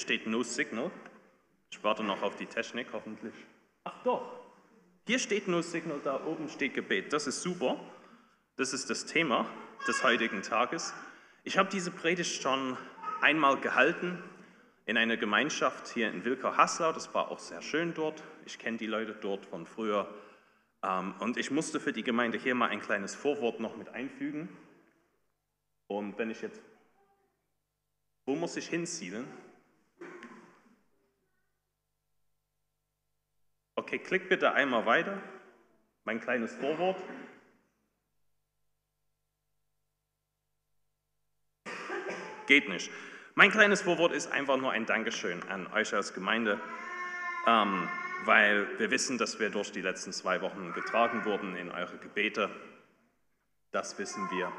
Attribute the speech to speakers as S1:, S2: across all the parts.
S1: steht No Signal. Ich warte noch auf die Technik, hoffentlich. Ach doch, hier steht No Signal, da oben steht Gebet. Das ist super. Das ist das Thema des heutigen Tages. Ich habe diese Predigt schon einmal gehalten in einer Gemeinschaft hier in Wilker-Haslau. Das war auch sehr schön dort. Ich kenne die Leute dort von früher. Ähm, und ich musste für die Gemeinde hier mal ein kleines Vorwort noch mit einfügen. Und wenn ich jetzt, wo muss ich hinziehen? Okay, klick bitte einmal weiter. Mein kleines Vorwort. Geht nicht. Mein kleines Vorwort ist einfach nur ein Dankeschön an euch als Gemeinde, ähm, weil wir wissen, dass wir durch die letzten zwei Wochen getragen wurden in eure Gebete. Das wissen wir.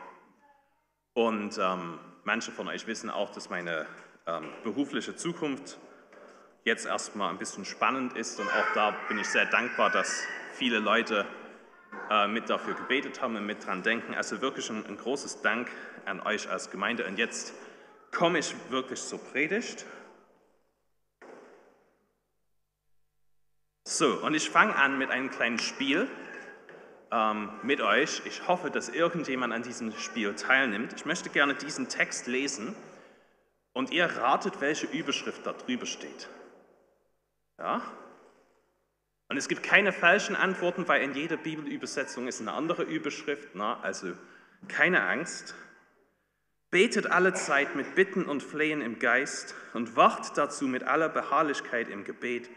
S1: Und ähm, manche von euch wissen auch, dass meine ähm, berufliche Zukunft jetzt erstmal ein bisschen spannend ist. Und auch da bin ich sehr dankbar, dass viele Leute äh, mit dafür gebetet haben und mit dran denken. Also wirklich ein, ein großes Dank an euch als Gemeinde. Und jetzt komme ich wirklich zur Predigt. So, und ich fange an mit einem kleinen Spiel ähm, mit euch. Ich hoffe, dass irgendjemand an diesem Spiel teilnimmt. Ich möchte gerne diesen Text lesen und ihr ratet, welche Überschrift da drüber steht. Ja? Und es gibt keine falschen Antworten, weil in jeder Bibelübersetzung ist eine andere Überschrift. Na? Also keine Angst. Betet alle Zeit mit Bitten und Flehen im Geist und wacht dazu mit aller Beharrlichkeit im Gebet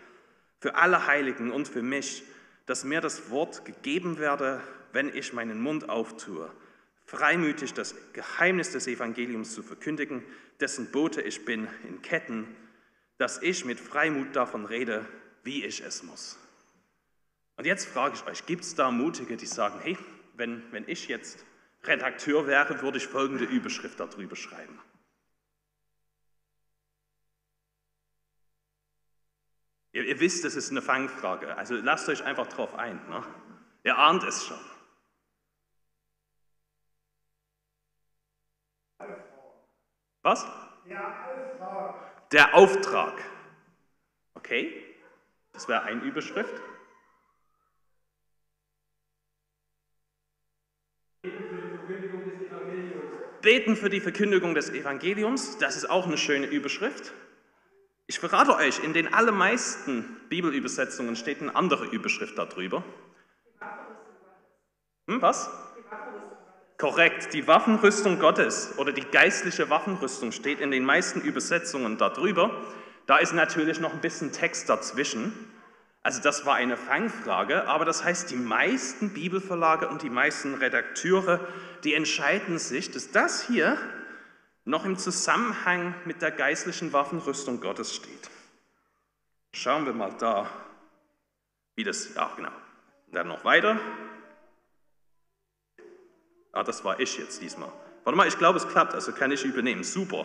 S1: für alle Heiligen und für mich, dass mir das Wort gegeben werde, wenn ich meinen Mund auftue, freimütig das Geheimnis des Evangeliums zu verkündigen, dessen Bote ich bin in Ketten, dass ich mit Freimut davon rede, wie ich es muss. Und jetzt frage ich euch, gibt es da Mutige, die sagen, hey, wenn, wenn ich jetzt Redakteur wäre, würde ich folgende Überschrift darüber schreiben. Ihr, ihr wisst, das ist eine Fangfrage, also lasst euch einfach drauf ein. Ne? Ihr ahnt es schon. Was? Auftrag. Der Auftrag. Okay, das wäre eine Überschrift. Beten für die Verkündigung des Evangeliums, das ist auch eine schöne Überschrift. Ich verrate euch, in den allermeisten Bibelübersetzungen steht eine andere Überschrift darüber. Hm, was? Korrekt, die Waffenrüstung Gottes oder die geistliche Waffenrüstung steht in den meisten Übersetzungen darüber. Da ist natürlich noch ein bisschen Text dazwischen. Also das war eine Fangfrage, aber das heißt, die meisten Bibelverlage und die meisten Redakteure, die entscheiden sich, dass das hier noch im Zusammenhang mit der geistlichen Waffenrüstung Gottes steht. Schauen wir mal da, wie das, ja genau, dann noch weiter. Ah, das war ich jetzt diesmal. Warte mal, ich glaube, es klappt, also kann ich übernehmen. Super.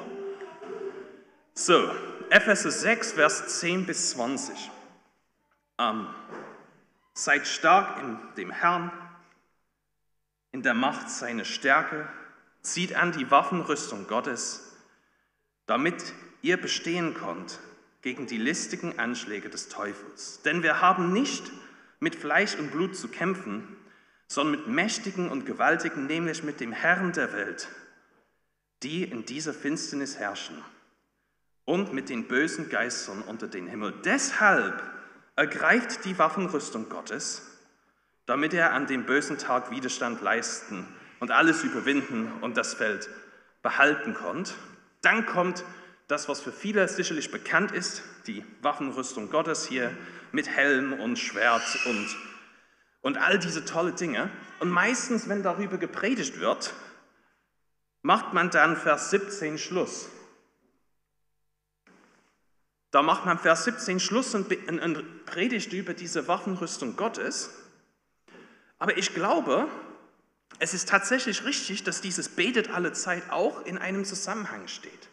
S1: So, Epheser 6, Vers 10 bis 20. Ähm, seid stark in dem Herrn, in der Macht seiner Stärke, zieht an die Waffenrüstung Gottes, damit ihr bestehen könnt gegen die listigen Anschläge des Teufels. Denn wir haben nicht mit Fleisch und Blut zu kämpfen, sondern mit Mächtigen und Gewaltigen, nämlich mit dem Herrn der Welt, die in dieser Finsternis herrschen, und mit den bösen Geistern unter den Himmel. Deshalb ergreift die Waffenrüstung Gottes, damit er an dem bösen Tag Widerstand leisten und alles überwinden und das Feld behalten konnte. Dann kommt das, was für viele sicherlich bekannt ist, die Waffenrüstung Gottes hier mit Helm und Schwert und, und all diese tolle Dinge. Und meistens, wenn darüber gepredigt wird, macht man dann Vers 17 Schluss. Da macht man Vers 17 Schluss und predigt über diese Waffenrüstung Gottes. Aber ich glaube, es ist tatsächlich richtig, dass dieses Betet alle Zeit auch in einem Zusammenhang steht.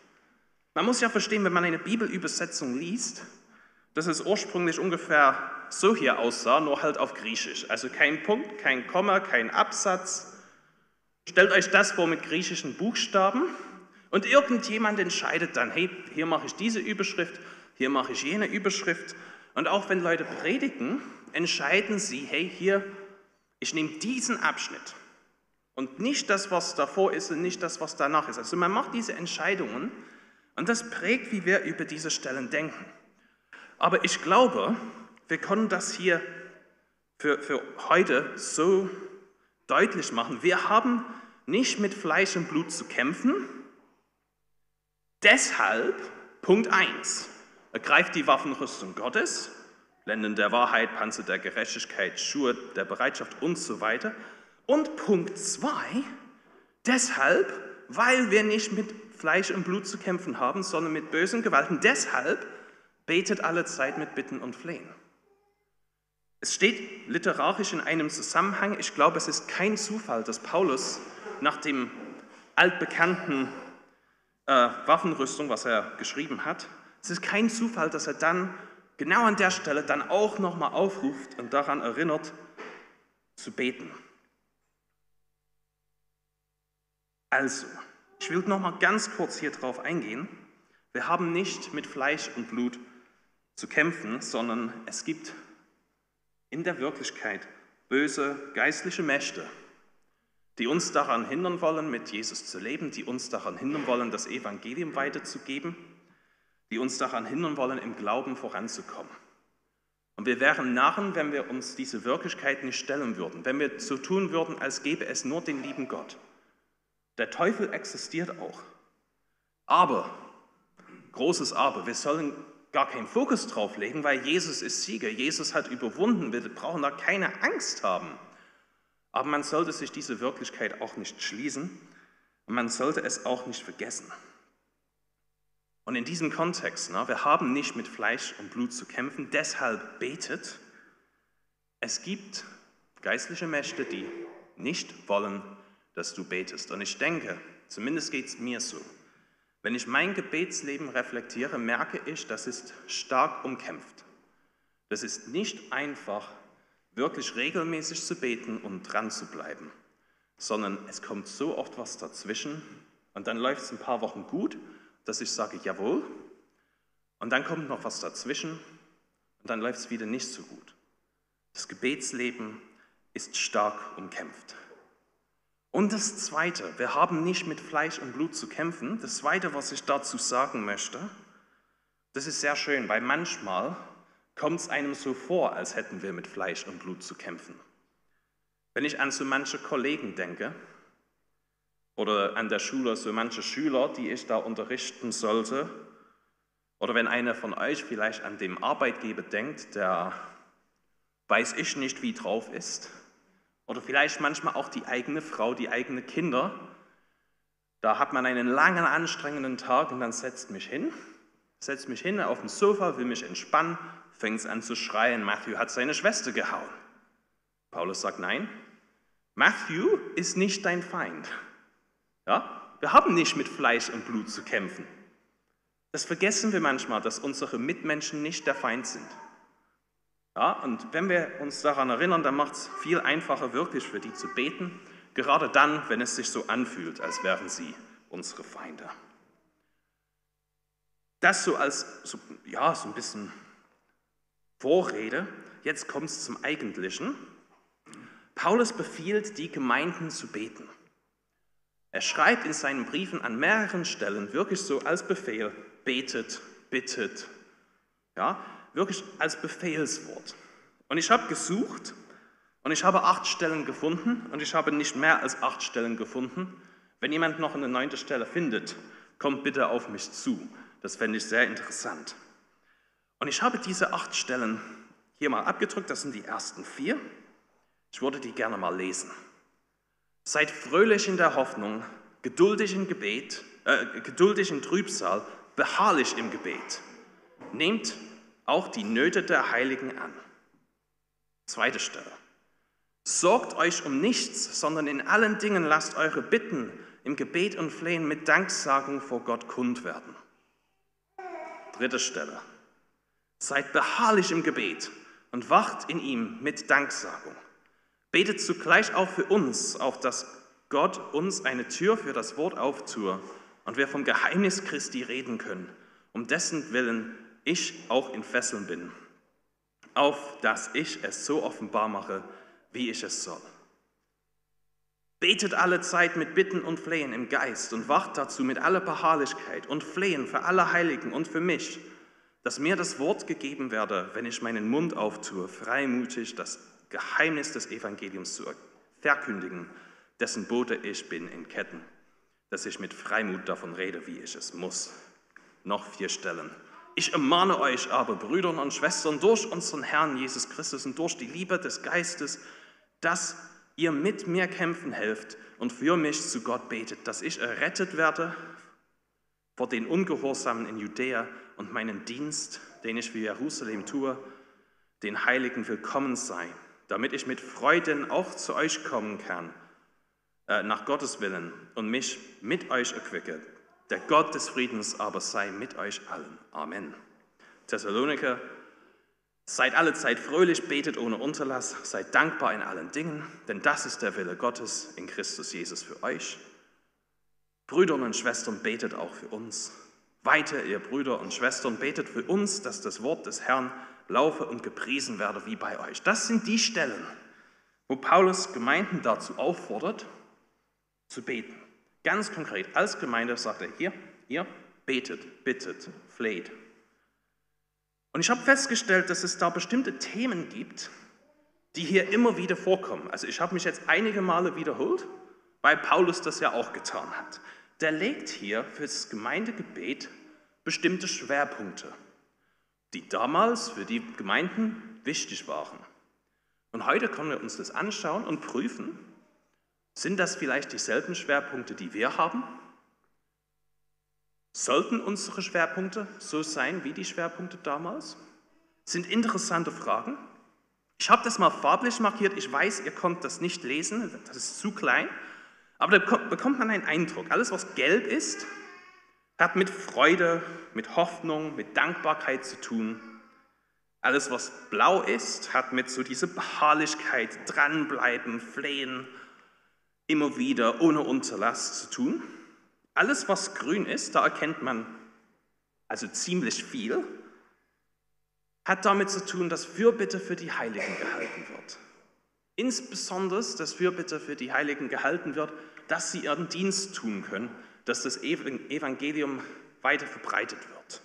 S1: Man muss ja verstehen, wenn man eine Bibelübersetzung liest, dass es ursprünglich ungefähr so hier aussah, nur halt auf Griechisch. Also kein Punkt, kein Komma, kein Absatz. Stellt euch das vor mit griechischen Buchstaben Und irgendjemand entscheidet dann, hey, hier mache ich diese Überschrift, hier mache ich jene Überschrift. Und auch wenn Leute predigen, entscheiden sie, hey, hier, ich nehme diesen Abschnitt und nicht das, was davor ist und nicht das, was danach ist. Also man macht diese Entscheidungen und das prägt, wie wir über diese Stellen denken. Aber ich glaube, wir können das hier für, für heute so deutlich machen. Wir haben nicht mit Fleisch und Blut zu kämpfen. Deshalb, Punkt 1, ergreift die Waffenrüstung Gottes, Blenden der Wahrheit, Panzer der Gerechtigkeit, Schuhe der Bereitschaft und so weiter. Und Punkt 2, deshalb, weil wir nicht mit Fleisch und Blut zu kämpfen haben, sondern mit bösen Gewalten, deshalb betet alle Zeit mit Bitten und Flehen. Es steht literarisch in einem Zusammenhang. Ich glaube, es ist kein Zufall, dass Paulus nach dem altbekannten äh, Waffenrüstung, was er geschrieben hat, es ist kein Zufall, dass er dann genau an der Stelle dann auch nochmal aufruft und daran erinnert, zu beten. Also, ich will nochmal ganz kurz hier drauf eingehen. Wir haben nicht mit Fleisch und Blut zu kämpfen, sondern es gibt in der Wirklichkeit böse geistliche Mächte, die uns daran hindern wollen, mit Jesus zu leben, die uns daran hindern wollen, das Evangelium weiterzugeben, die uns daran hindern wollen, im Glauben voranzukommen. Und wir wären Narren, wenn wir uns diese Wirklichkeit nicht stellen würden, wenn wir so tun würden, als gäbe es nur den lieben Gott. Der Teufel existiert auch. Aber, großes Aber, wir sollen gar keinen Fokus drauf legen, weil Jesus ist Sieger. Jesus hat überwunden. Wir brauchen da keine Angst haben. Aber man sollte sich diese Wirklichkeit auch nicht schließen und man sollte es auch nicht vergessen. Und in diesem Kontext, na, wir haben nicht mit Fleisch und Blut zu kämpfen, deshalb betet. Es gibt geistliche Mächte, die nicht wollen, dass du betest. Und ich denke, zumindest geht es mir so, wenn ich mein Gebetsleben reflektiere, merke ich, das ist stark umkämpft. Das ist nicht einfach, wirklich regelmäßig zu beten und dran zu bleiben, sondern es kommt so oft was dazwischen und dann läuft es ein paar Wochen gut, dass ich sage, jawohl, und dann kommt noch was dazwischen und dann läuft es wieder nicht so gut. Das Gebetsleben ist stark umkämpft. Und das Zweite, wir haben nicht mit Fleisch und Blut zu kämpfen. Das Zweite, was ich dazu sagen möchte, das ist sehr schön, weil manchmal kommt es einem so vor, als hätten wir mit Fleisch und Blut zu kämpfen. Wenn ich an so manche Kollegen denke oder an der Schule so manche Schüler, die ich da unterrichten sollte, oder wenn einer von euch vielleicht an dem Arbeitgeber denkt, der weiß ich nicht, wie drauf ist, oder vielleicht manchmal auch die eigene Frau, die eigenen Kinder. Da hat man einen langen, anstrengenden Tag und dann setzt mich hin, setzt mich hin auf dem Sofa, will mich entspannen, fängt an zu schreien, Matthew hat seine Schwester gehauen. Paulus sagt, nein, Matthew ist nicht dein Feind. Ja? Wir haben nicht mit Fleisch und Blut zu kämpfen. Das vergessen wir manchmal, dass unsere Mitmenschen nicht der Feind sind. Ja, und wenn wir uns daran erinnern, dann macht es viel einfacher, wirklich für die zu beten, gerade dann, wenn es sich so anfühlt, als wären sie unsere Feinde. Das so als so, ja, so ein bisschen Vorrede. Jetzt kommt es zum Eigentlichen. Paulus befiehlt, die Gemeinden zu beten. Er schreibt in seinen Briefen an mehreren Stellen wirklich so als Befehl, betet, bittet. Ja, wirklich als Befehlswort. Und ich habe gesucht und ich habe acht Stellen gefunden und ich habe nicht mehr als acht Stellen gefunden. Wenn jemand noch eine neunte Stelle findet, kommt bitte auf mich zu. Das fände ich sehr interessant. Und ich habe diese acht Stellen hier mal abgedrückt, das sind die ersten vier. Ich würde die gerne mal lesen. Seid fröhlich in der Hoffnung, geduldig im Gebet, äh, geduldig im Trübsal, beharrlich im Gebet. Nehmt auch die Nöte der Heiligen an. Zweite Stelle. Sorgt euch um nichts, sondern in allen Dingen lasst eure Bitten im Gebet und Flehen mit Danksagung vor Gott kund werden. Dritte Stelle. Seid beharrlich im Gebet und wacht in ihm mit Danksagung. Betet zugleich auch für uns, auf dass Gott uns eine Tür für das Wort auftue und wir vom Geheimnis Christi reden können, um dessen Willen ich auch in Fesseln bin, auf dass ich es so offenbar mache, wie ich es soll. Betet alle Zeit mit Bitten und Flehen im Geist und wacht dazu mit aller Beharrlichkeit und Flehen für alle Heiligen und für mich, dass mir das Wort gegeben werde, wenn ich meinen Mund auftue, freimütig das Geheimnis des Evangeliums zu verkündigen, dessen Bote ich bin in Ketten, dass ich mit Freimut davon rede, wie ich es muss. Noch vier Stellen. Ich ermahne euch aber, Brüder und Schwestern, durch unseren Herrn Jesus Christus und durch die Liebe des Geistes, dass ihr mit mir kämpfen helft und für mich zu Gott betet, dass ich errettet werde vor den Ungehorsamen in Judäa und meinen Dienst, den ich für Jerusalem tue, den Heiligen willkommen sei, damit ich mit Freuden auch zu euch kommen kann, äh, nach Gottes Willen und mich mit euch erquicke. Der Gott des Friedens aber sei mit euch allen. Amen. Thessaloniker Seid alle Zeit fröhlich, betet ohne Unterlass, seid dankbar in allen Dingen, denn das ist der Wille Gottes in Christus Jesus für euch. Brüder und Schwestern, betet auch für uns. Weiter, ihr Brüder und Schwestern, betet für uns, dass das Wort des Herrn laufe und gepriesen werde wie bei euch. Das sind die Stellen, wo Paulus Gemeinden dazu auffordert, zu beten. Ganz konkret, als Gemeinde sagt er hier, ihr betet, bittet, fleht, und ich habe festgestellt, dass es da bestimmte Themen gibt, die hier immer wieder vorkommen. Also ich habe mich jetzt einige Male wiederholt, weil Paulus das ja auch getan hat. Der legt hier fürs Gemeindegebet bestimmte Schwerpunkte, die damals für die Gemeinden wichtig waren. Und heute können wir uns das anschauen und prüfen, sind das vielleicht dieselben Schwerpunkte, die wir haben? Sollten unsere Schwerpunkte so sein wie die Schwerpunkte damals? Sind interessante Fragen. Ich habe das mal farblich markiert. Ich weiß, ihr könnt das nicht lesen, das ist zu klein. Aber da bekommt man einen Eindruck. Alles, was gelb ist, hat mit Freude, mit Hoffnung, mit Dankbarkeit zu tun. Alles, was blau ist, hat mit so dieser Beharrlichkeit, dranbleiben, flehen, immer wieder ohne Unterlass zu tun. Alles, was grün ist, da erkennt man also ziemlich viel, hat damit zu tun, dass Fürbitte für die Heiligen gehalten wird. Insbesondere, dass Fürbitte für die Heiligen gehalten wird, dass sie ihren Dienst tun können, dass das Evangelium weiter verbreitet wird.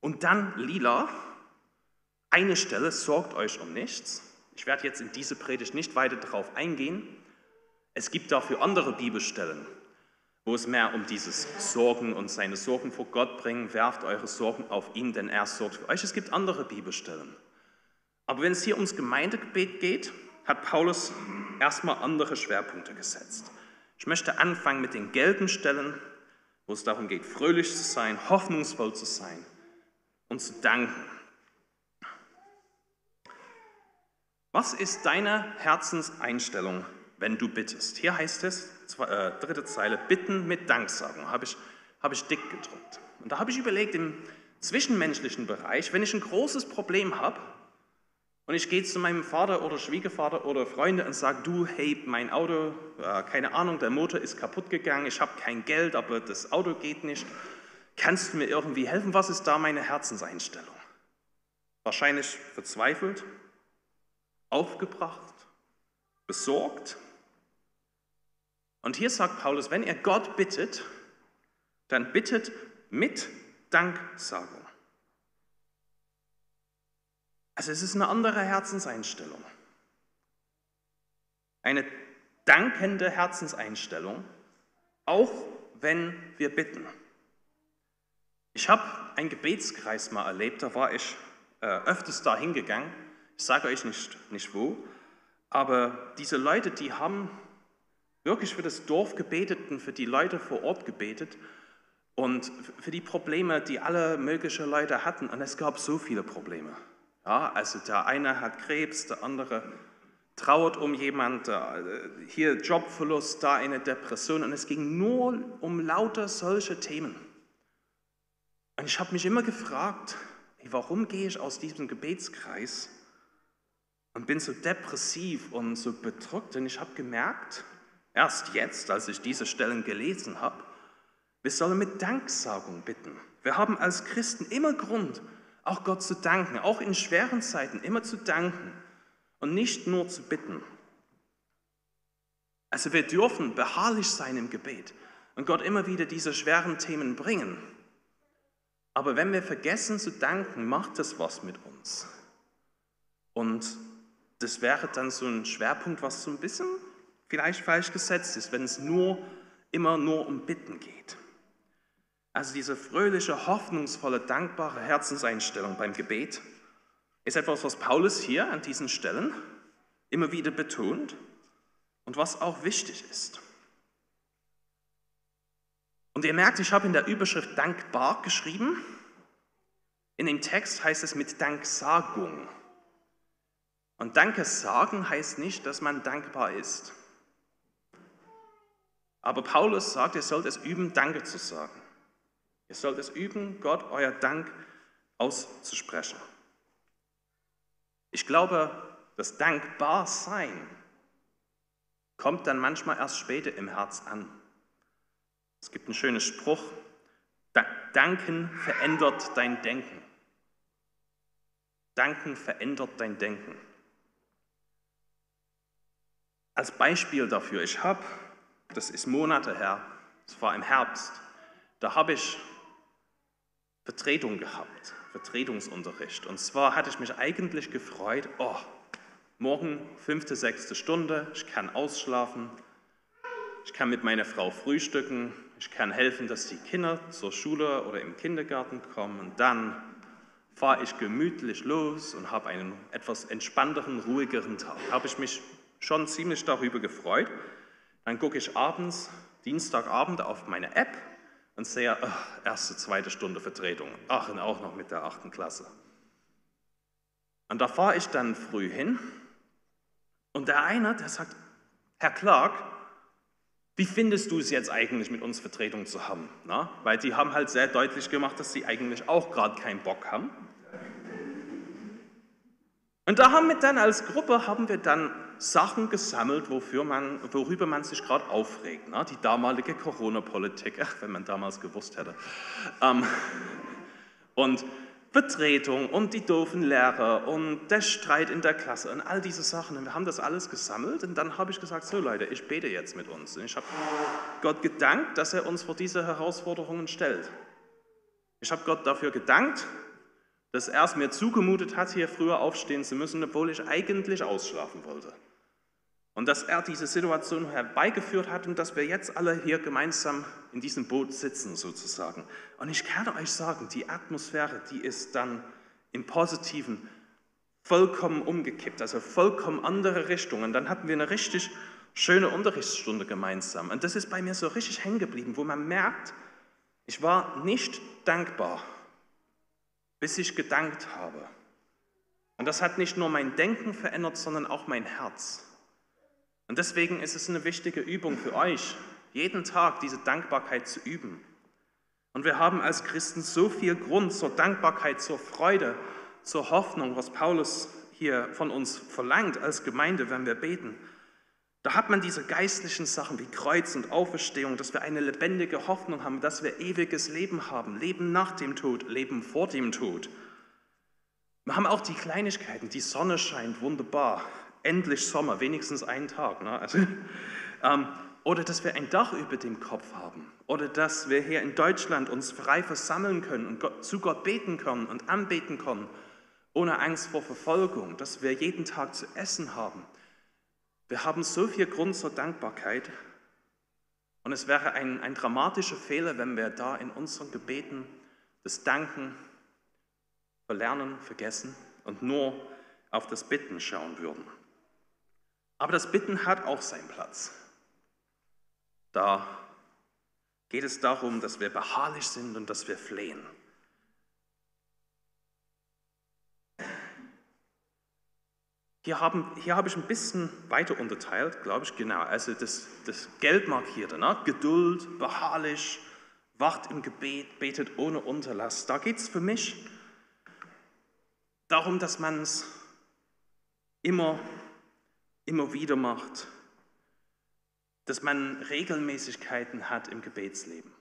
S1: Und dann lila, eine Stelle, sorgt euch um nichts. Ich werde jetzt in diese Predigt nicht weiter darauf eingehen. Es gibt dafür andere Bibelstellen, wo es mehr um dieses Sorgen und seine Sorgen vor Gott bringen, werft eure Sorgen auf ihn, denn er sorgt für euch. Es gibt andere Bibelstellen. Aber wenn es hier ums Gemeindegebet geht, hat Paulus erstmal andere Schwerpunkte gesetzt. Ich möchte anfangen mit den gelben Stellen, wo es darum geht, fröhlich zu sein, hoffnungsvoll zu sein und zu danken. Was ist deine Herzenseinstellung wenn du bittest. Hier heißt es, zwei, äh, dritte Zeile, bitten mit Danksagung, habe ich, hab ich dick gedruckt. Und da habe ich überlegt, im zwischenmenschlichen Bereich, wenn ich ein großes Problem habe und ich gehe zu meinem Vater oder Schwiegervater oder Freunde und sage, du, hey, mein Auto, äh, keine Ahnung, der Motor ist kaputt gegangen, ich habe kein Geld, aber das Auto geht nicht, kannst du mir irgendwie helfen? Was ist da meine Herzenseinstellung? Wahrscheinlich verzweifelt, aufgebracht, besorgt, und hier sagt Paulus, wenn ihr Gott bittet, dann bittet mit Danksagung. Also es ist eine andere Herzenseinstellung. Eine dankende Herzenseinstellung, auch wenn wir bitten. Ich habe einen Gebetskreis mal erlebt, da war ich äh, öfters da hingegangen. Ich sage euch nicht, nicht wo, aber diese Leute, die haben wirklich für das Dorf gebetet und für die Leute vor Ort gebetet und für die Probleme, die alle möglichen Leute hatten. Und es gab so viele Probleme. Ja, also der eine hat Krebs, der andere trauert um jemanden, hier Jobverlust, da eine Depression. Und es ging nur um lauter solche Themen. Und ich habe mich immer gefragt, warum gehe ich aus diesem Gebetskreis und bin so depressiv und so bedrückt? Und ich habe gemerkt, Erst jetzt, als ich diese Stellen gelesen habe, Wir sollen mit Danksagung bitten. Wir haben als Christen immer Grund, auch Gott zu danken, auch in schweren Zeiten immer zu danken und nicht nur zu bitten. Also wir dürfen beharrlich sein im Gebet und Gott immer wieder diese schweren Themen bringen. Aber wenn wir vergessen zu danken, macht das was mit uns. Und das wäre dann so ein Schwerpunkt, was so ein bisschen vielleicht falsch gesetzt ist, wenn es nur immer nur um Bitten geht. Also diese fröhliche, hoffnungsvolle, dankbare Herzenseinstellung beim Gebet ist etwas, was Paulus hier an diesen Stellen immer wieder betont und was auch wichtig ist. Und ihr merkt, ich habe in der Überschrift dankbar geschrieben. In dem Text heißt es mit Danksagung. Und Danke sagen heißt nicht, dass man dankbar ist. Aber Paulus sagt, ihr sollt es üben, Danke zu sagen. Ihr sollt es üben, Gott euer Dank auszusprechen. Ich glaube, das Dankbarsein kommt dann manchmal erst später im Herz an. Es gibt einen schönen Spruch, Danken verändert dein Denken. Danken verändert dein Denken. Als Beispiel dafür, ich habe, das ist Monate her, es war im Herbst, da habe ich Vertretung gehabt, Vertretungsunterricht. Und zwar hatte ich mich eigentlich gefreut, oh, morgen fünfte, sechste Stunde, ich kann ausschlafen, ich kann mit meiner Frau frühstücken, ich kann helfen, dass die Kinder zur Schule oder im Kindergarten kommen und dann fahre ich gemütlich los und habe einen etwas entspannteren, ruhigeren Tag. Habe ich mich schon ziemlich darüber gefreut. Dann gucke ich abends, Dienstagabend auf meine App und sehe, ach, erste, zweite Stunde Vertretung. Ach, und auch noch mit der achten Klasse. Und da fahre ich dann früh hin und der eine, der sagt, Herr Clark, wie findest du es jetzt eigentlich, mit uns Vertretung zu haben? Na? Weil die haben halt sehr deutlich gemacht, dass sie eigentlich auch gerade keinen Bock haben. Und da haben wir dann als Gruppe haben wir dann Sachen gesammelt, wofür man, worüber man sich gerade aufregt. Ne? Die damalige Corona-Politik, wenn man damals gewusst hätte. Ähm, und Vertretung und die doofen Lehrer und der Streit in der Klasse und all diese Sachen. Und wir haben das alles gesammelt und dann habe ich gesagt, so Leute, ich bete jetzt mit uns. Und ich habe Gott gedankt, dass er uns vor diese Herausforderungen stellt. Ich habe Gott dafür gedankt, dass er es mir zugemutet hat, hier früher aufstehen zu müssen, obwohl ich eigentlich ausschlafen wollte. Und dass er diese Situation herbeigeführt hat und dass wir jetzt alle hier gemeinsam in diesem Boot sitzen sozusagen. Und ich kann euch sagen, die Atmosphäre, die ist dann im Positiven vollkommen umgekippt, also vollkommen andere Richtungen. Dann hatten wir eine richtig schöne Unterrichtsstunde gemeinsam. Und das ist bei mir so richtig hängen geblieben, wo man merkt, ich war nicht dankbar, bis ich gedankt habe. Und das hat nicht nur mein Denken verändert, sondern auch mein Herz. Und deswegen ist es eine wichtige Übung für euch, jeden Tag diese Dankbarkeit zu üben. Und wir haben als Christen so viel Grund zur Dankbarkeit, zur Freude, zur Hoffnung, was Paulus hier von uns verlangt als Gemeinde, wenn wir beten. Da hat man diese geistlichen Sachen wie Kreuz und Auferstehung, dass wir eine lebendige Hoffnung haben, dass wir ewiges Leben haben, Leben nach dem Tod, Leben vor dem Tod. Wir haben auch die Kleinigkeiten, die Sonne scheint wunderbar, endlich Sommer, wenigstens einen Tag. Ne? Also, ähm, oder dass wir ein Dach über dem Kopf haben. Oder dass wir hier in Deutschland uns frei versammeln können und Gott, zu Gott beten können und anbeten können, ohne Angst vor Verfolgung. Dass wir jeden Tag zu essen haben. Wir haben so viel Grund zur Dankbarkeit. Und es wäre ein, ein dramatischer Fehler, wenn wir da in unseren Gebeten das Danken verlernen, vergessen und nur auf das Bitten schauen würden. Aber das Bitten hat auch seinen Platz. Da geht es darum, dass wir beharrlich sind und dass wir flehen. Hier, haben, hier habe ich ein bisschen weiter unterteilt, glaube ich, genau. Also das, das Geld markierte, ne? Geduld, beharrlich, wacht im Gebet, betet ohne Unterlass. Da geht es für mich darum, dass man es immer immer wieder macht, dass man Regelmäßigkeiten hat im Gebetsleben.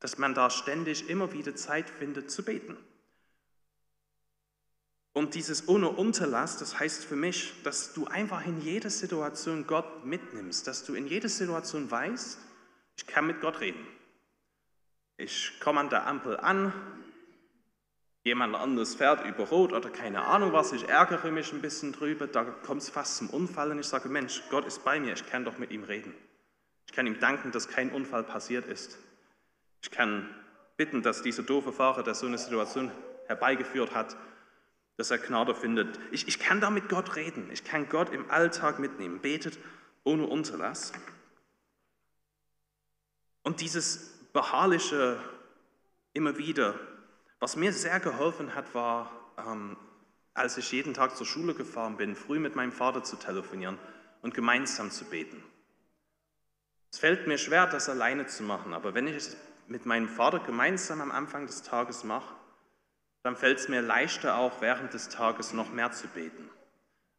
S1: dass man da ständig immer wieder Zeit findet zu beten. Und dieses ohne Unterlass, das heißt für mich, dass du einfach in jeder Situation Gott mitnimmst, dass du in jeder Situation weißt, ich kann mit Gott reden. Ich komme an der Ampel an, jemand anderes fährt über Rot oder keine Ahnung was, ich ärgere mich ein bisschen drüber, da kommt es fast zum Unfall und ich sage, Mensch, Gott ist bei mir, ich kann doch mit ihm reden. Ich kann ihm danken, dass kein Unfall passiert ist. Ich kann bitten, dass dieser doofe Fahrer, der so eine Situation herbeigeführt hat, dass er Gnade findet. Ich, ich kann da mit Gott reden. Ich kann Gott im Alltag mitnehmen. Betet ohne Unterlass. Und dieses beharrliche immer wieder, was mir sehr geholfen hat, war, ähm, als ich jeden Tag zur Schule gefahren bin, früh mit meinem Vater zu telefonieren und gemeinsam zu beten. Es fällt mir schwer, das alleine zu machen, aber wenn ich es mit meinem Vater gemeinsam am Anfang des Tages mache, dann fällt es mir leichter auch während des Tages noch mehr zu beten.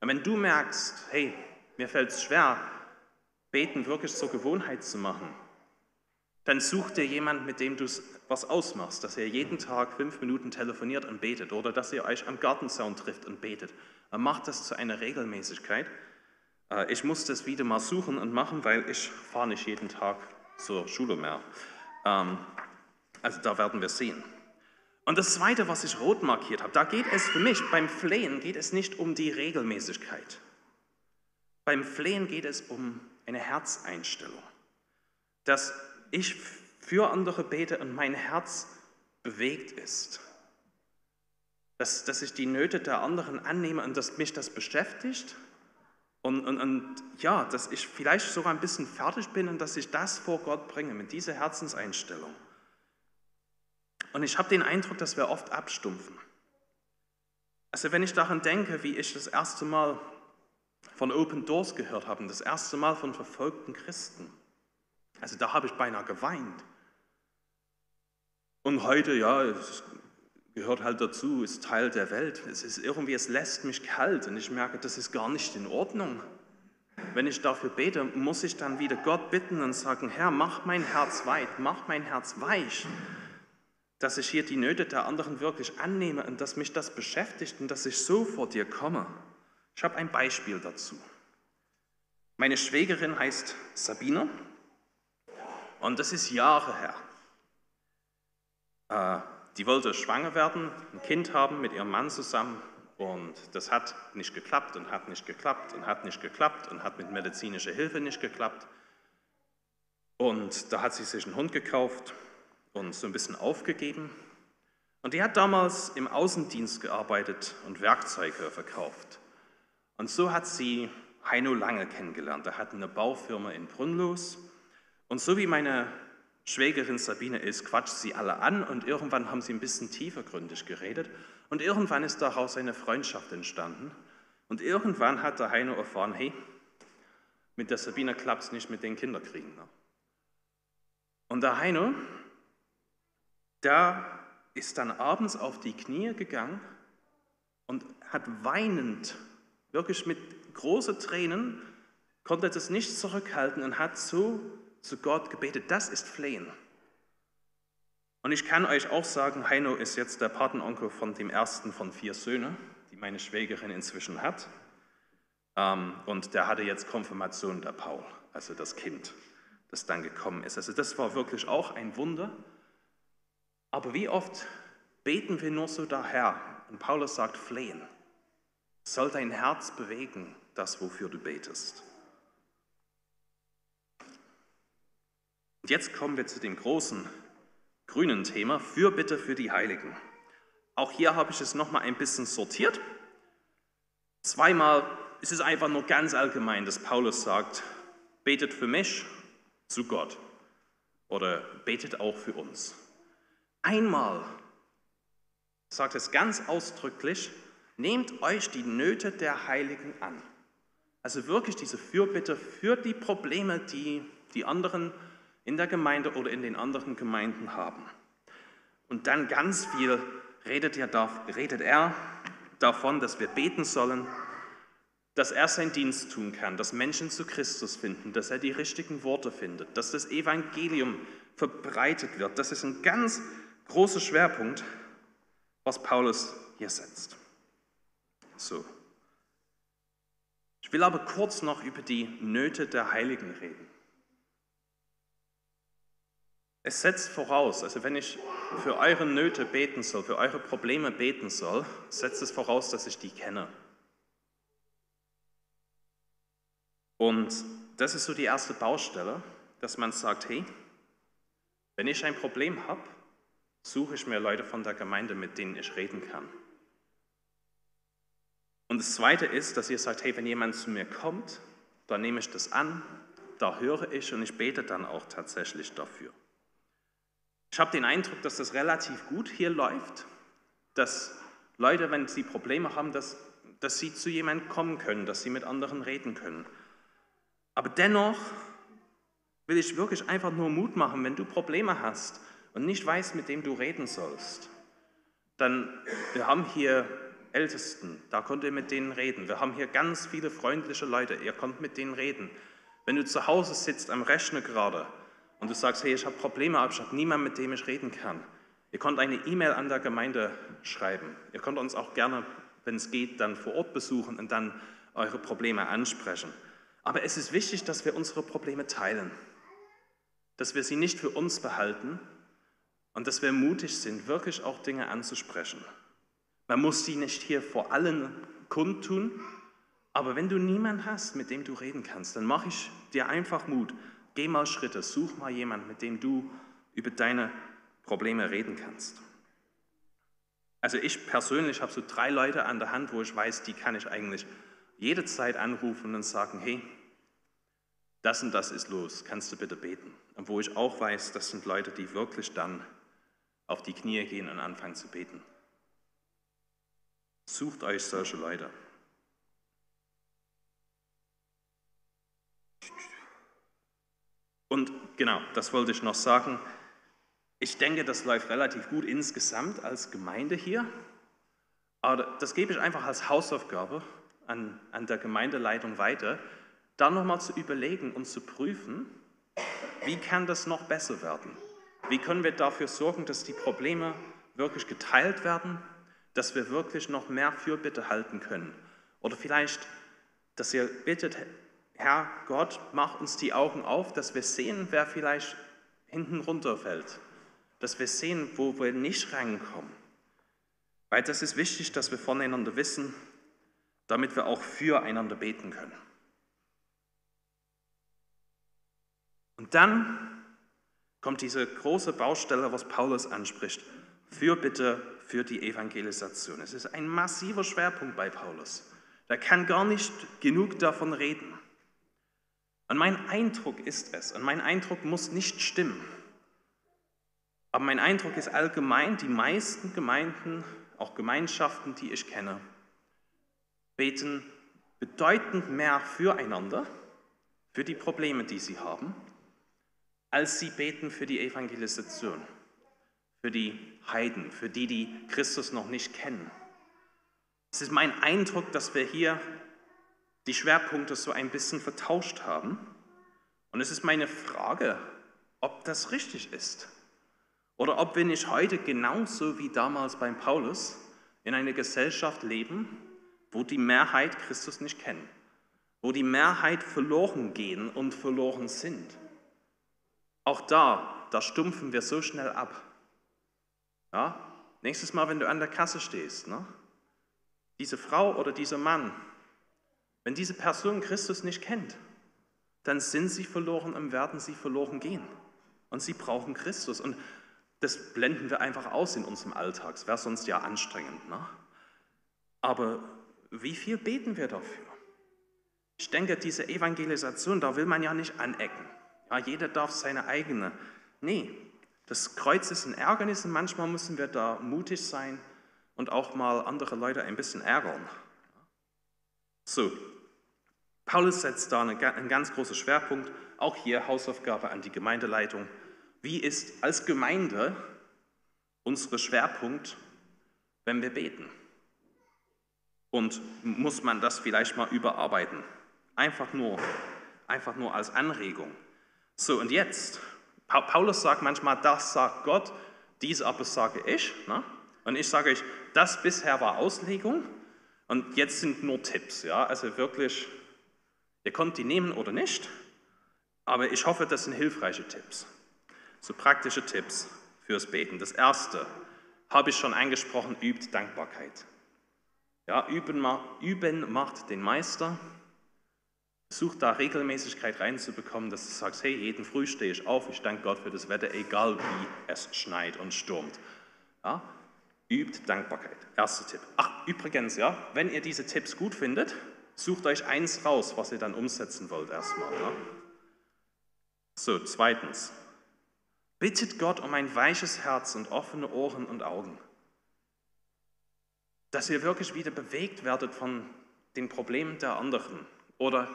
S1: Und wenn du merkst, hey, mir fällt es schwer, beten wirklich zur Gewohnheit zu machen, dann such dir jemanden, mit dem du was ausmachst, dass ihr jeden Tag fünf Minuten telefoniert und betet oder dass ihr euch am Gartenzaun trifft und betet. Macht das zu einer Regelmäßigkeit. Äh, ich muss das wieder mal suchen und machen, weil ich fahre nicht jeden Tag zur Schule mehr. Ähm, also da werden wir sehen. Und das Zweite, was ich rot markiert habe, da geht es für mich, beim Flehen geht es nicht um die Regelmäßigkeit. Beim Flehen geht es um eine Herzeinstellung. Dass ich für andere bete und mein Herz bewegt ist. Dass, dass ich die Nöte der anderen annehme und dass mich das beschäftigt. Und, und, und ja, dass ich vielleicht sogar ein bisschen fertig bin und dass ich das vor Gott bringe mit dieser Herzenseinstellung. Und ich habe den Eindruck, dass wir oft abstumpfen. Also wenn ich daran denke, wie ich das erste Mal von Open Doors gehört habe, das erste Mal von verfolgten Christen, also da habe ich beinahe geweint. Und heute, ja, es gehört halt dazu, ist Teil der Welt. Es ist irgendwie, es lässt mich kalt und ich merke, das ist gar nicht in Ordnung. Wenn ich dafür bete, muss ich dann wieder Gott bitten und sagen, Herr, mach mein Herz weit, mach mein Herz weich, dass ich hier die Nöte der anderen wirklich annehme und dass mich das beschäftigt und dass ich so vor dir komme. Ich habe ein Beispiel dazu. Meine Schwägerin heißt Sabine und das ist Jahre her. Äh, die wollte schwanger werden, ein Kind haben mit ihrem Mann zusammen und das hat nicht geklappt und hat nicht geklappt und hat nicht geklappt und hat mit medizinischer Hilfe nicht geklappt. Und da hat sie sich einen Hund gekauft und so ein bisschen aufgegeben. Und die hat damals im Außendienst gearbeitet und Werkzeuge verkauft. Und so hat sie Heino Lange kennengelernt. Er hat eine Baufirma in Brünnlos. Und so wie meine Schwägerin Sabine ist, quatscht sie alle an und irgendwann haben sie ein bisschen tiefergründig geredet. Und irgendwann ist daraus eine Freundschaft entstanden. Und irgendwann hat der Heino erfahren, hey, mit der Sabine klappt es nicht mit den Kinderkriegen. Und der Heino da ist dann abends auf die Knie gegangen und hat weinend, wirklich mit großen Tränen, konnte das nicht zurückhalten und hat so zu Gott gebetet. Das ist Flehen. Und ich kann euch auch sagen, Heino ist jetzt der Patenonkel von dem ersten von vier Söhnen, die meine Schwägerin inzwischen hat. Ähm, und der hatte jetzt Konfirmation, der Paul, also das Kind, das dann gekommen ist. Also das war wirklich auch ein Wunder. Aber wie oft beten wir nur so daher? Und Paulus sagt, flehen. Soll dein Herz bewegen, das, wofür du betest. Und jetzt kommen wir zu dem großen grünen Thema, Fürbitte für die Heiligen. Auch hier habe ich es nochmal ein bisschen sortiert. Zweimal ist es einfach nur ganz allgemein, dass Paulus sagt, betet für mich zu Gott oder betet auch für uns. Einmal sagt es ganz ausdrücklich, nehmt euch die Nöte der Heiligen an. Also wirklich diese Fürbitte für die Probleme, die die anderen in der Gemeinde oder in den anderen Gemeinden haben. Und dann ganz viel redet er, davon, dass wir beten sollen, dass er seinen Dienst tun kann, dass Menschen zu Christus finden, dass er die richtigen Worte findet, dass das Evangelium verbreitet wird. Das ist ein ganz großer Schwerpunkt, was Paulus hier setzt. So. Ich will aber kurz noch über die Nöte der Heiligen reden. Es setzt voraus, also wenn ich für eure Nöte beten soll, für eure Probleme beten soll, setzt es voraus, dass ich die kenne. Und das ist so die erste Baustelle, dass man sagt, hey, wenn ich ein Problem habe, suche ich mir Leute von der Gemeinde, mit denen ich reden kann. Und das Zweite ist, dass ihr sagt, hey, wenn jemand zu mir kommt, dann nehme ich das an, da höre ich und ich bete dann auch tatsächlich dafür. Ich habe den Eindruck, dass das relativ gut hier läuft, dass Leute, wenn sie Probleme haben, dass, dass sie zu jemandem kommen können, dass sie mit anderen reden können. Aber dennoch will ich wirklich einfach nur Mut machen, wenn du Probleme hast und nicht weißt, mit dem du reden sollst. Dann, wir haben hier Ältesten, da könnt ihr mit denen reden. Wir haben hier ganz viele freundliche Leute, ihr könnt mit denen reden. Wenn du zu Hause sitzt am Rechner gerade und du sagst, hey, ich habe Probleme, aber ich habe niemanden, mit dem ich reden kann. Ihr könnt eine E-Mail an der Gemeinde schreiben. Ihr könnt uns auch gerne, wenn es geht, dann vor Ort besuchen und dann eure Probleme ansprechen. Aber es ist wichtig, dass wir unsere Probleme teilen, dass wir sie nicht für uns behalten und dass wir mutig sind, wirklich auch Dinge anzusprechen. Man muss sie nicht hier vor allen kundtun, aber wenn du niemanden hast, mit dem du reden kannst, dann mache ich dir einfach Mut. Geh mal Schritte, such mal jemanden, mit dem du über deine Probleme reden kannst. Also ich persönlich habe so drei Leute an der Hand, wo ich weiß, die kann ich eigentlich jede Zeit anrufen und sagen, hey, das und das ist los, kannst du bitte beten? Und wo ich auch weiß, das sind Leute, die wirklich dann auf die Knie gehen und anfangen zu beten. Sucht euch solche Leute. Und genau, das wollte ich noch sagen. Ich denke, das läuft relativ gut insgesamt als Gemeinde hier. Aber das gebe ich einfach als Hausaufgabe an, an der Gemeindeleitung weiter, dann nochmal zu überlegen und zu prüfen, wie kann das noch besser werden? Wie können wir dafür sorgen, dass die Probleme wirklich geteilt werden, dass wir wirklich noch mehr Fürbitte halten können? Oder vielleicht, dass ihr bittet, Herr Gott, mach uns die Augen auf, dass wir sehen, wer vielleicht hinten runterfällt, dass wir sehen, wo wir nicht reinkommen. Weil das ist wichtig, dass wir voneinander wissen, damit wir auch füreinander beten können. Und dann kommt diese große Baustelle, was Paulus anspricht. Fürbitte für die Evangelisation. Es ist ein massiver Schwerpunkt bei Paulus. Da kann gar nicht genug davon reden. Und mein Eindruck ist es, und mein Eindruck muss nicht stimmen, aber mein Eindruck ist allgemein, die meisten Gemeinden, auch Gemeinschaften, die ich kenne, beten bedeutend mehr füreinander, für die Probleme, die sie haben, als sie beten für die Evangelisation, für die Heiden, für die, die Christus noch nicht kennen. Es ist mein Eindruck, dass wir hier die Schwerpunkte so ein bisschen vertauscht haben. Und es ist meine Frage, ob das richtig ist. Oder ob wir nicht heute genauso wie damals beim Paulus in einer Gesellschaft leben, wo die Mehrheit Christus nicht kennen, wo die Mehrheit verloren gehen und verloren sind. Auch da, da stumpfen wir so schnell ab. Ja? Nächstes Mal, wenn du an der Kasse stehst, ne? diese Frau oder dieser Mann, wenn diese Person Christus nicht kennt, dann sind sie verloren und werden sie verloren gehen. Und sie brauchen Christus. Und das blenden wir einfach aus in unserem Alltag. Es wäre sonst ja anstrengend. Ne? Aber wie viel beten wir dafür? Ich denke, diese Evangelisation, da will man ja nicht anecken. Ja, jeder darf seine eigene. Nee, das Kreuz ist ein Ärgernis und manchmal müssen wir da mutig sein und auch mal andere Leute ein bisschen ärgern. So, Paulus setzt da einen ganz großen Schwerpunkt, auch hier Hausaufgabe an die Gemeindeleitung. Wie ist als Gemeinde unser Schwerpunkt, wenn wir beten? Und muss man das vielleicht mal überarbeiten? Einfach nur, einfach nur als Anregung. So, und jetzt, Paulus sagt manchmal, das sagt Gott, dies aber sage ich. Ne? Und ich sage euch, das bisher war Auslegung und jetzt sind nur Tipps. Ja? Also wirklich, ihr könnt die nehmen oder nicht, aber ich hoffe, das sind hilfreiche Tipps. So praktische Tipps fürs Beten. Das erste habe ich schon angesprochen, übt Dankbarkeit. Ja, üben, üben macht den Meister. Versuch da Regelmäßigkeit reinzubekommen, dass du sagst, hey, jeden Früh stehe ich auf, ich danke Gott für das Wetter, egal wie es schneit und stürmt. Ja, übt Dankbarkeit. Erster Tipp. Ach, übrigens, ja, wenn ihr diese Tipps gut findet, sucht euch eins raus, was ihr dann umsetzen wollt erstmal. Ja. So, zweitens. Bittet Gott um ein weiches Herz und offene Ohren und Augen. Dass ihr wirklich wieder bewegt werdet von den Problemen der anderen oder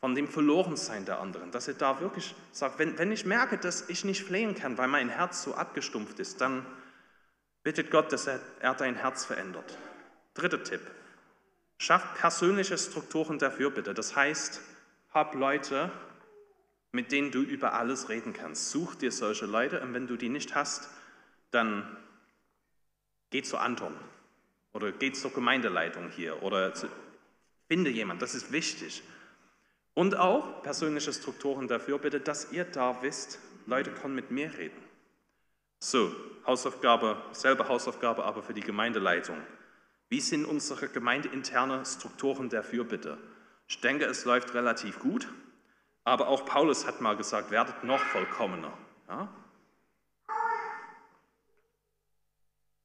S1: von dem Verlorensein der anderen. Dass ihr da wirklich sagt, wenn, wenn ich merke, dass ich nicht flehen kann, weil mein Herz so abgestumpft ist, dann bittet Gott, dass er, dein Herz verändert. Dritter Tipp. Schafft persönliche Strukturen dafür bitte. Das heißt, hab Leute, mit denen du über alles reden kannst. Such dir solche Leute und wenn du die nicht hast, dann geh zu Anton oder geh zur Gemeindeleitung hier oder zu, finde jemand, das ist wichtig. Und auch persönliche Strukturen dafür bitte, dass ihr da wisst, Leute können mit mir reden. So, Hausaufgabe, selbe Hausaufgabe, aber für die Gemeindeleitung. Wie sind unsere gemeindeinterne Strukturen dafür bitte? Ich denke, es läuft relativ gut, aber auch Paulus hat mal gesagt, werdet noch vollkommener. Ja?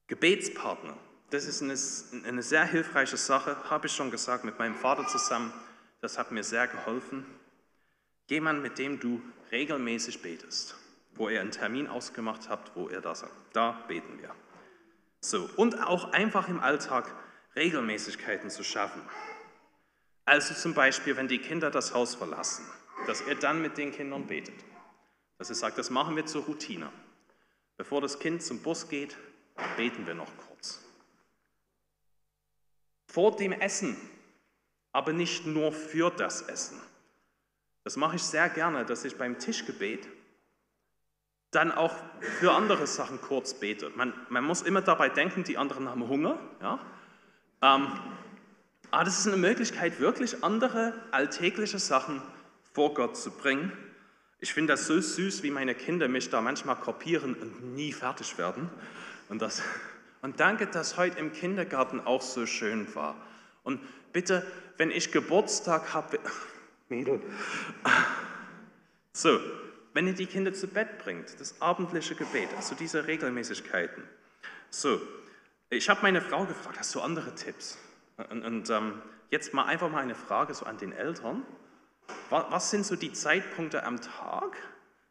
S1: Gebetspartner, das ist eine, eine sehr hilfreiche Sache, habe ich schon gesagt, mit meinem Vater zusammen das hat mir sehr geholfen. Jemand, mit dem du regelmäßig betest, wo ihr einen Termin ausgemacht habt, wo ihr da sagt, da beten wir. So, und auch einfach im Alltag Regelmäßigkeiten zu schaffen. Also zum Beispiel, wenn die Kinder das Haus verlassen, dass ihr dann mit den Kindern betet. Dass ihr sagt, das machen wir zur Routine. Bevor das Kind zum Bus geht, beten wir noch kurz. Vor dem Essen aber nicht nur für das Essen. Das mache ich sehr gerne, dass ich beim Tischgebet dann auch für andere Sachen kurz bete. Man, man muss immer dabei denken, die anderen haben Hunger. Ja? Ähm, aber das ist eine Möglichkeit, wirklich andere alltägliche Sachen vor Gott zu bringen. Ich finde das so süß, wie meine Kinder mich da manchmal kopieren und nie fertig werden. Und, das, und danke, dass heute im Kindergarten auch so schön war. Und bitte, wenn ich Geburtstag habe, Mädel, so, wenn ihr die Kinder zu Bett bringt, das abendliche Gebet, also diese Regelmäßigkeiten. So, ich habe meine Frau gefragt, hast du andere Tipps? Und, und ähm, jetzt mal einfach mal eine Frage so an den Eltern. Was, was sind so die Zeitpunkte am Tag,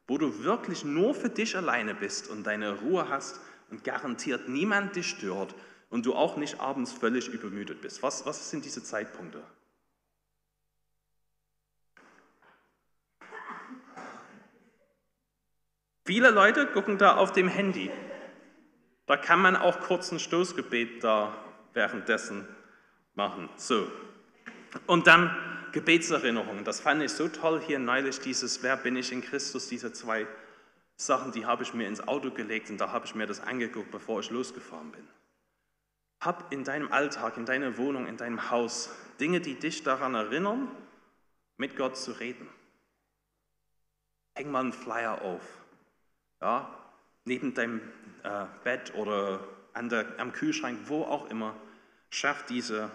S1: wo du wirklich nur für dich alleine bist und deine Ruhe hast und garantiert niemand dich stört und du auch nicht abends völlig übermüdet bist. Was, was sind diese Zeitpunkte? Viele Leute gucken da auf dem Handy. Da kann man auch kurz ein Stoßgebet da währenddessen machen. So. Und dann Gebetserinnerungen. Das fand ich so toll hier neulich, dieses Wer bin ich in Christus, diese zwei Sachen, die habe ich mir ins Auto gelegt und da habe ich mir das angeguckt, bevor ich losgefahren bin. Hab in deinem Alltag, in deiner Wohnung, in deinem Haus Dinge, die dich daran erinnern, mit Gott zu reden. Häng mal einen Flyer auf. Ja, neben deinem äh, Bett oder der, am Kühlschrank, wo auch immer. Schaff diese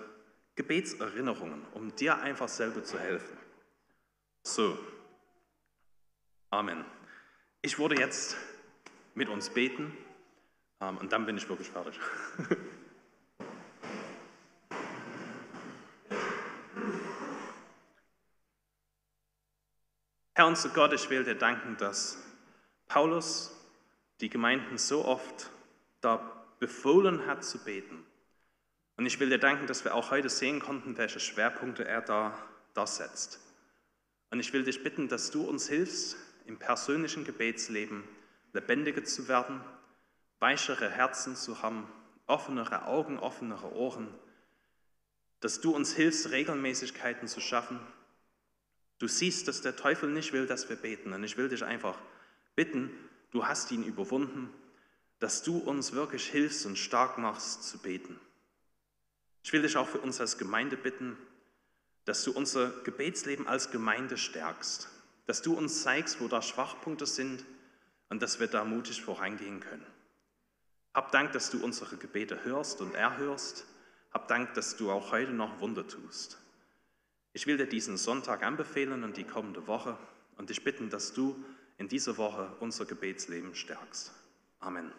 S1: Gebetserinnerungen, um dir einfach selber zu helfen. So, Amen. Ich würde jetzt mit uns beten ähm, und dann bin ich wirklich fertig. Herr unser Gott, ich will dir danken, dass Paulus die Gemeinden so oft da befohlen hat zu beten. Und ich will dir danken, dass wir auch heute sehen konnten, welche Schwerpunkte er da, da setzt. Und ich will dich bitten, dass du uns hilfst, im persönlichen Gebetsleben lebendiger zu werden, weichere Herzen zu haben, offenere Augen, offenere Ohren, dass du uns hilfst, Regelmäßigkeiten zu schaffen, Du siehst, dass der Teufel nicht will, dass wir beten. Und ich will dich einfach bitten, du hast ihn überwunden, dass du uns wirklich hilfst und stark machst zu beten. Ich will dich auch für uns als Gemeinde bitten, dass du unser Gebetsleben als Gemeinde stärkst, dass du uns zeigst, wo da Schwachpunkte sind und dass wir da mutig vorangehen können. Hab Dank, dass du unsere Gebete hörst und erhörst. Hab Dank, dass du auch heute noch Wunder tust. Ich will dir diesen Sonntag anbefehlen und die kommende Woche und dich bitten, dass du in dieser Woche unser Gebetsleben stärkst. Amen.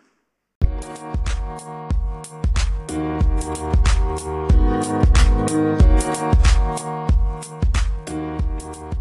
S1: Musik